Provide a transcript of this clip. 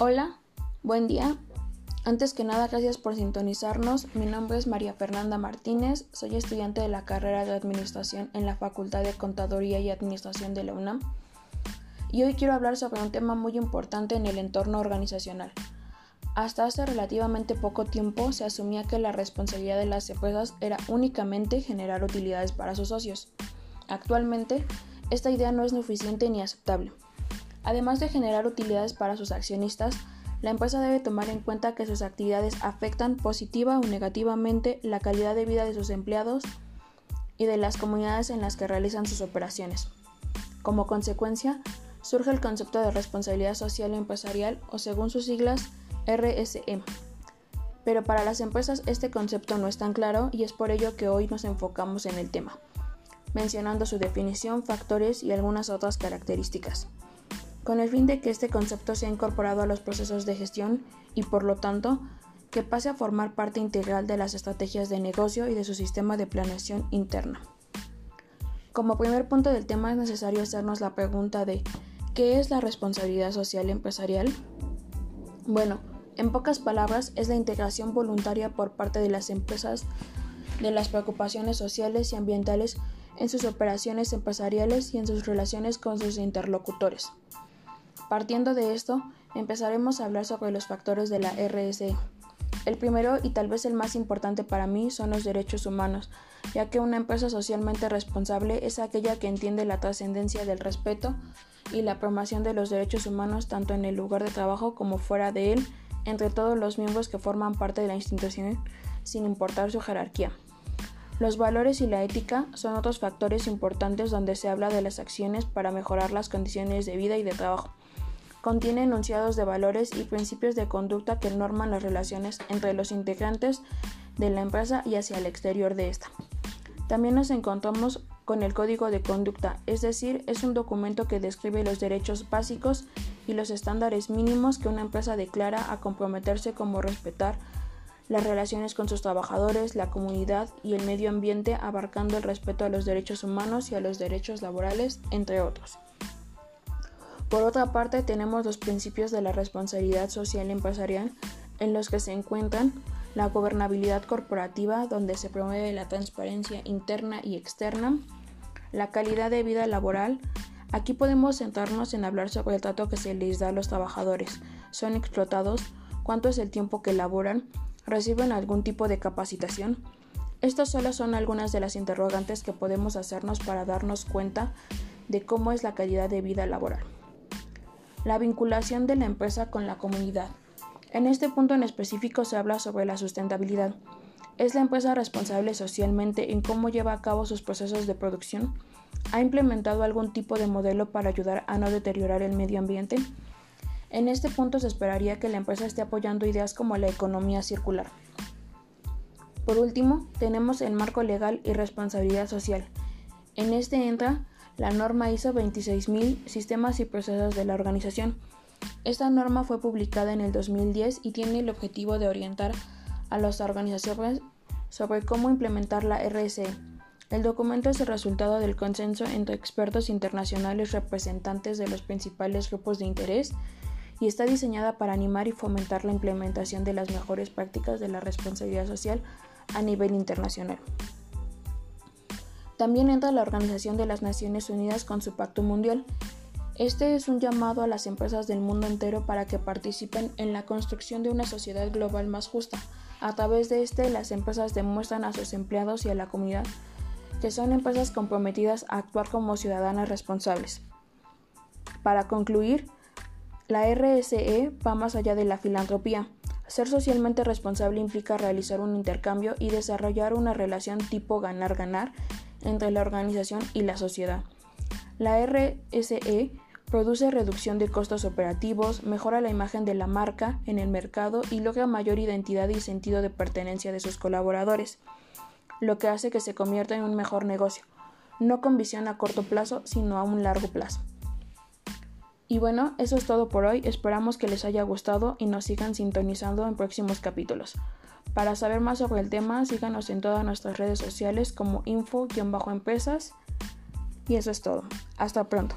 Hola, buen día. Antes que nada, gracias por sintonizarnos. Mi nombre es María Fernanda Martínez, soy estudiante de la carrera de Administración en la Facultad de Contaduría y Administración de la UNAM. Y hoy quiero hablar sobre un tema muy importante en el entorno organizacional. Hasta hace relativamente poco tiempo se asumía que la responsabilidad de las empresas era únicamente generar utilidades para sus socios. Actualmente, esta idea no es ni eficiente ni aceptable. Además de generar utilidades para sus accionistas, la empresa debe tomar en cuenta que sus actividades afectan positiva o negativamente la calidad de vida de sus empleados y de las comunidades en las que realizan sus operaciones. Como consecuencia, surge el concepto de responsabilidad social empresarial o según sus siglas RSE. Pero para las empresas este concepto no es tan claro y es por ello que hoy nos enfocamos en el tema, mencionando su definición, factores y algunas otras características con el fin de que este concepto sea incorporado a los procesos de gestión y, por lo tanto, que pase a formar parte integral de las estrategias de negocio y de su sistema de planeación interna. Como primer punto del tema es necesario hacernos la pregunta de ¿qué es la responsabilidad social empresarial? Bueno, en pocas palabras, es la integración voluntaria por parte de las empresas de las preocupaciones sociales y ambientales en sus operaciones empresariales y en sus relaciones con sus interlocutores. Partiendo de esto, empezaremos a hablar sobre los factores de la RSE. El primero y tal vez el más importante para mí son los derechos humanos, ya que una empresa socialmente responsable es aquella que entiende la trascendencia del respeto y la promoción de los derechos humanos tanto en el lugar de trabajo como fuera de él, entre todos los miembros que forman parte de la institución, sin importar su jerarquía. Los valores y la ética son otros factores importantes donde se habla de las acciones para mejorar las condiciones de vida y de trabajo contiene enunciados de valores y principios de conducta que norman las relaciones entre los integrantes de la empresa y hacia el exterior de esta. También nos encontramos con el Código de Conducta, es decir, es un documento que describe los derechos básicos y los estándares mínimos que una empresa declara a comprometerse como respetar las relaciones con sus trabajadores, la comunidad y el medio ambiente, abarcando el respeto a los derechos humanos y a los derechos laborales, entre otros. Por otra parte, tenemos los principios de la responsabilidad social empresarial en los que se encuentran la gobernabilidad corporativa, donde se promueve la transparencia interna y externa, la calidad de vida laboral. Aquí podemos centrarnos en hablar sobre el trato que se les da a los trabajadores. ¿Son explotados? ¿Cuánto es el tiempo que laboran? ¿Reciben algún tipo de capacitación? Estas solo son algunas de las interrogantes que podemos hacernos para darnos cuenta de cómo es la calidad de vida laboral. La vinculación de la empresa con la comunidad. En este punto en específico se habla sobre la sustentabilidad. ¿Es la empresa responsable socialmente en cómo lleva a cabo sus procesos de producción? ¿Ha implementado algún tipo de modelo para ayudar a no deteriorar el medio ambiente? En este punto se esperaría que la empresa esté apoyando ideas como la economía circular. Por último, tenemos el marco legal y responsabilidad social. En este entra la norma ISO 26000 Sistemas y Procesos de la Organización. Esta norma fue publicada en el 2010 y tiene el objetivo de orientar a las organizaciones sobre cómo implementar la RSE. El documento es el resultado del consenso entre expertos internacionales representantes de los principales grupos de interés y está diseñada para animar y fomentar la implementación de las mejores prácticas de la responsabilidad social a nivel internacional. También entra la Organización de las Naciones Unidas con su Pacto Mundial. Este es un llamado a las empresas del mundo entero para que participen en la construcción de una sociedad global más justa. A través de este, las empresas demuestran a sus empleados y a la comunidad que son empresas comprometidas a actuar como ciudadanas responsables. Para concluir, la RSE va más allá de la filantropía. Ser socialmente responsable implica realizar un intercambio y desarrollar una relación tipo ganar-ganar entre la organización y la sociedad. La RSE produce reducción de costos operativos, mejora la imagen de la marca en el mercado y logra mayor identidad y sentido de pertenencia de sus colaboradores, lo que hace que se convierta en un mejor negocio, no con visión a corto plazo, sino a un largo plazo. Y bueno, eso es todo por hoy, esperamos que les haya gustado y nos sigan sintonizando en próximos capítulos. Para saber más sobre el tema, síganos en todas nuestras redes sociales como info-empresas. Y eso es todo. Hasta pronto.